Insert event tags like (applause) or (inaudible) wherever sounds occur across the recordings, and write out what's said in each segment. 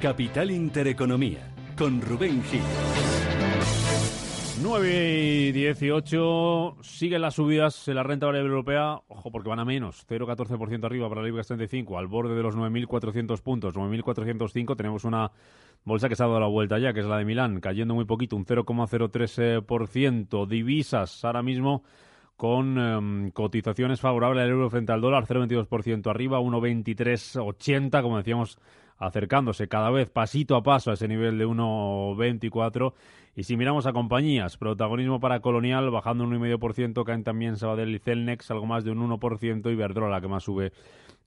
Capital Intereconomía, con Rubén Gil. 9 y 18, siguen las subidas en la renta variable europea, ojo porque van a menos, 0,14% arriba para el IBEX 35, al borde de los 9.400 puntos, 9.405, tenemos una bolsa que se ha dado la vuelta ya, que es la de Milán, cayendo muy poquito, un 0,03%, divisas ahora mismo con em, cotizaciones favorables al euro frente al dólar, 0,22% arriba, 1,2380, como decíamos acercándose cada vez pasito a paso a ese nivel de 1,24. Y si miramos a compañías, protagonismo para Colonial bajando un 1,5%, caen también Sabadell y Celnex, algo más de un 1%, y Verdrola que más sube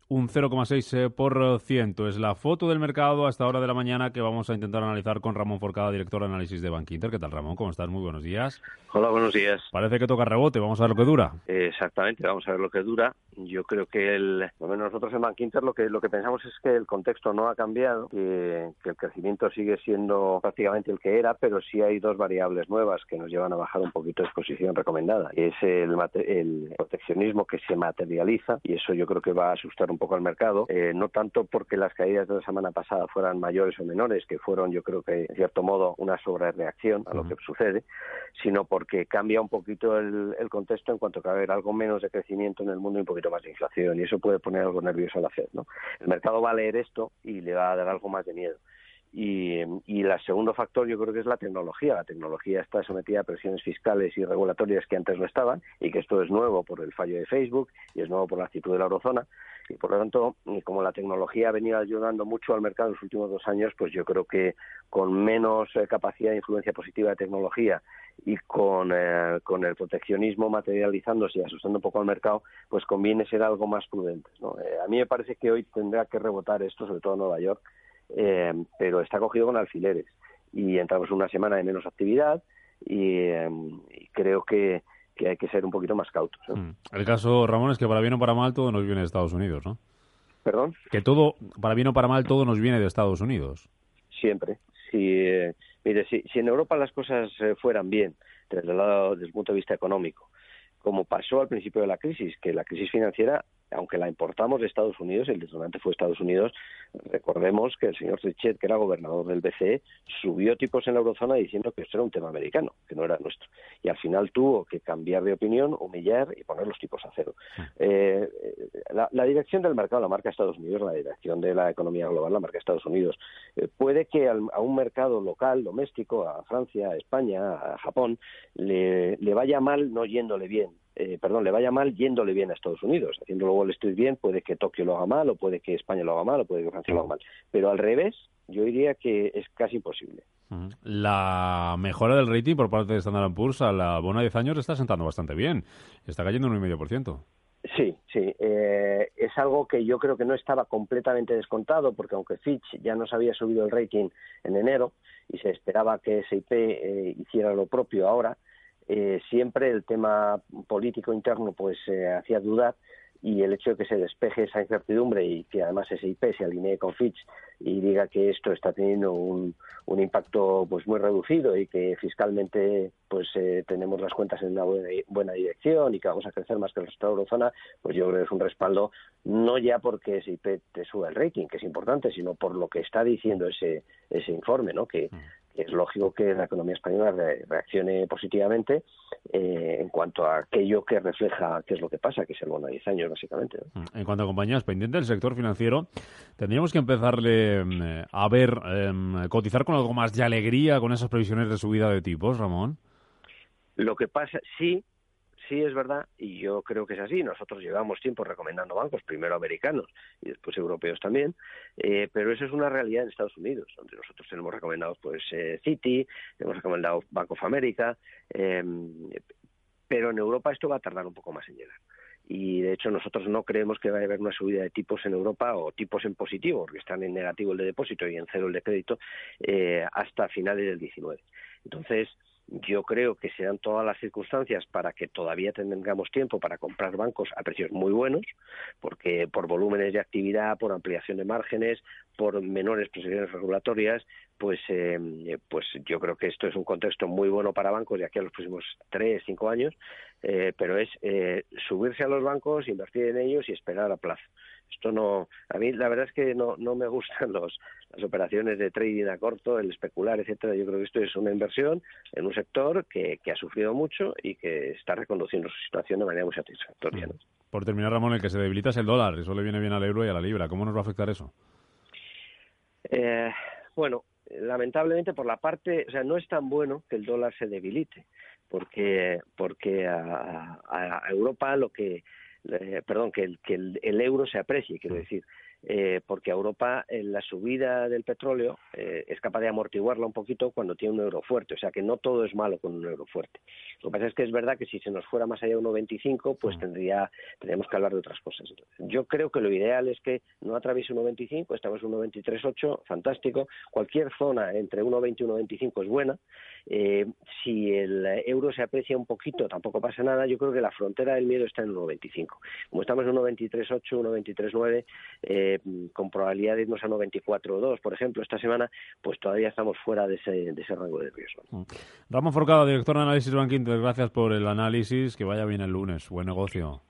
un 0,6%. Es la foto del mercado a esta hora de la mañana que vamos a intentar analizar con Ramón Forcada, director de análisis de Bankinter. ¿Qué tal, Ramón? ¿Cómo estás? Muy buenos días. Hola, buenos días. Parece que toca rebote. Vamos a ver lo que dura. exactamente, vamos a ver lo que dura. Yo creo que el, menos nosotros en Bankinter lo que lo que pensamos es que el contexto no ha cambiado, que, el crecimiento sigue siendo prácticamente el que era, pero sí hay dos variables nuevas que nos llevan a bajar un poquito de exposición recomendada. Es el, el proteccionismo que se materializa y eso yo creo que va a asustar un poco al mercado, eh, no tanto porque las caídas de la semana pasada fueran mayores o menores, que fueron yo creo que en cierto modo una sobrereacción a lo que sucede, sino porque cambia un poquito el, contexto en cuanto que va a haber algo menos de crecimiento en el mundo y un poquito más de inflación y eso puede poner algo nervioso a la Fed. ¿no? El mercado va a leer esto y le va a dar algo más de miedo. Y, y el segundo factor yo creo que es la tecnología. La tecnología está sometida a presiones fiscales y regulatorias que antes no estaban y que esto es nuevo por el fallo de Facebook y es nuevo por la actitud de la eurozona. Y por lo tanto, como la tecnología ha venido ayudando mucho al mercado en los últimos dos años, pues yo creo que con menos eh, capacidad de influencia positiva de tecnología y con, eh, con el proteccionismo materializándose y asustando un poco al mercado, pues conviene ser algo más prudente. ¿no? Eh, a mí me parece que hoy tendrá que rebotar esto, sobre todo en Nueva York, eh, pero está cogido con alfileres y entramos en una semana de menos actividad y, creo que, hay que ser un poquito más cautos. Mm. El caso, Ramón, es que para bien o para mal todo nos viene de Estados Unidos, ¿no? ¿Perdón? Que todo, para bien o para mal, todo nos viene de Estados Unidos. Siempre. Si, eh, mire, si, si en Europa las cosas eh, fueran bien, desde el, lado, desde el punto de vista económico, como pasó al principio de la crisis, que la crisis financiera aunque la importamos de Estados Unidos, el detonante fue Estados Unidos, recordemos que el señor Trichet, que era gobernador del BCE, subió tipos en la eurozona diciendo que esto era un tema americano, que no era nuestro. Y al final tuvo que cambiar de opinión, humillar y poner los tipos a cero. Eh, la, dirección del mercado la marca Estados Unidos, la dirección de la economía global la marca Estados Unidos. Eh, puede que a un mercado local, doméstico, a Francia, a España, a Japón, le, le vaya mal no yéndole bien eh, perdón, le vaya mal yéndole bien a Estados Unidos. Haciéndolo Wall Street bien, puede que Tokio lo haga mal, o puede que España lo haga mal, o puede que Francia lo haga mal. Pero al revés, yo diría que es casi imposible. La mejora del rating por parte de Standard Poor's a la bona 10 años está sentando bastante bien. Está cayendo un 1,5%. Sí, sí. Eh, es algo que yo creo que no estaba completamente descontado, porque aunque Fitch ya nos había subido el rating en enero y se esperaba que SIP eh, hiciera lo propio ahora, eh, siempre el tema político interno pues eh, hacía dudar y el hecho de que se despeje esa incertidumbre y que además SIP se alinee con Fitch y diga que esto está teniendo un, impacto pues muy reducido y que fiscalmente pues eh, tenemos las cuentas en una buena, dirección y que vamos a crecer más que el resto de la eurozona, pues yo creo que es un respaldo no ya porque SIP te suba el rating, que es importante, sino por lo que está diciendo ese, ese informe, ¿no? que, mm es lógico que la economía española reaccione positivamente eh, en cuanto a aquello que refleja qué es lo que pasa, que es el bono de 10 años, básicamente. Mm, en cuanto a compañías pendientes del sector financiero, tendríamos que empezarle mm, a ver, em, cotizar con algo más de alegría con esas previsiones de subida de tipos, Ramón. Lo que pasa, sí, sí es verdad, y yo creo que es así. Nosotros llevamos tiempo recomendando bancos, primero americanos y después europeos también, eh, pero eso es una realidad en Estados Unidos, donde nosotros tenemos recomendados pues eh, Citi, hemos recomendado Bank of America, eh, pero en Europa esto va a tardar un poco más en llegar y de hecho nosotros no creemos que vaya a haber una subida de tipos en Europa o tipos en positivo, porque están en negativo el de depósito y en cero el de crédito, eh, hasta finales del 19. Entonces, yo creo que se dan todas las circunstancias para que todavía tengamos tiempo para comprar bancos a precios muy buenos, porque por volúmenes de actividad, por ampliación de márgenes, por menores presiones regulatorias, pues, eh, pues yo creo que esto es un contexto muy bueno para bancos de aquí a los próximos tres, cinco años, eh, pero es eh, subirse a los bancos, invertir en ellos y esperar a plazo. Esto no, a mí la verdad es que no, no me gustan (laughs) los, las operaciones de trading a corto, el especular, etcétera. Yo creo que esto es una inversión en un sector que, que ha sufrido mucho y que está reconduciendo su situación de manera muy satisfactoria. Por terminar, Ramón, el que se debilita es el dólar. Eso le viene bien al euro y a la libra. ¿Cómo nos va a afectar eso? Eh, bueno, lamentablemente por la parte, o sea, no es tan bueno que el dólar se debilite, porque porque a, a Europa lo que eh, perdón, que, el, que el, el, euro se aprecie, quiero decir eh, porque Europa en la subida del petróleo eh, es capaz de amortiguarla un poquito cuando tiene un euro fuerte, o sea que no todo es malo con un euro fuerte. Lo que pasa es que es verdad que si se nos fuera más allá de 1,25, pues mm. tendría, tendríamos que hablar de otras cosas. Yo creo que lo ideal es que no atraviese 1,25, estamos en 1,23,8, fantástico. Cualquier zona entre 1,20 y 1,25 es buena. Eh, si el euro se aprecia un poquito, tampoco pasa nada. Yo creo que la frontera del miedo está en 1,25. Como estamos en 1,23,8, 1,23,9, eh, con probabilidad de irnos a 94,2, por ejemplo, esta semana, pues todavía estamos fuera de ese, de ese rango de riesgo. Mm. Ramón Forcado, director de Análisis Banquinter, gracias por el análisis. Que vaya bien el lunes. Buen negocio.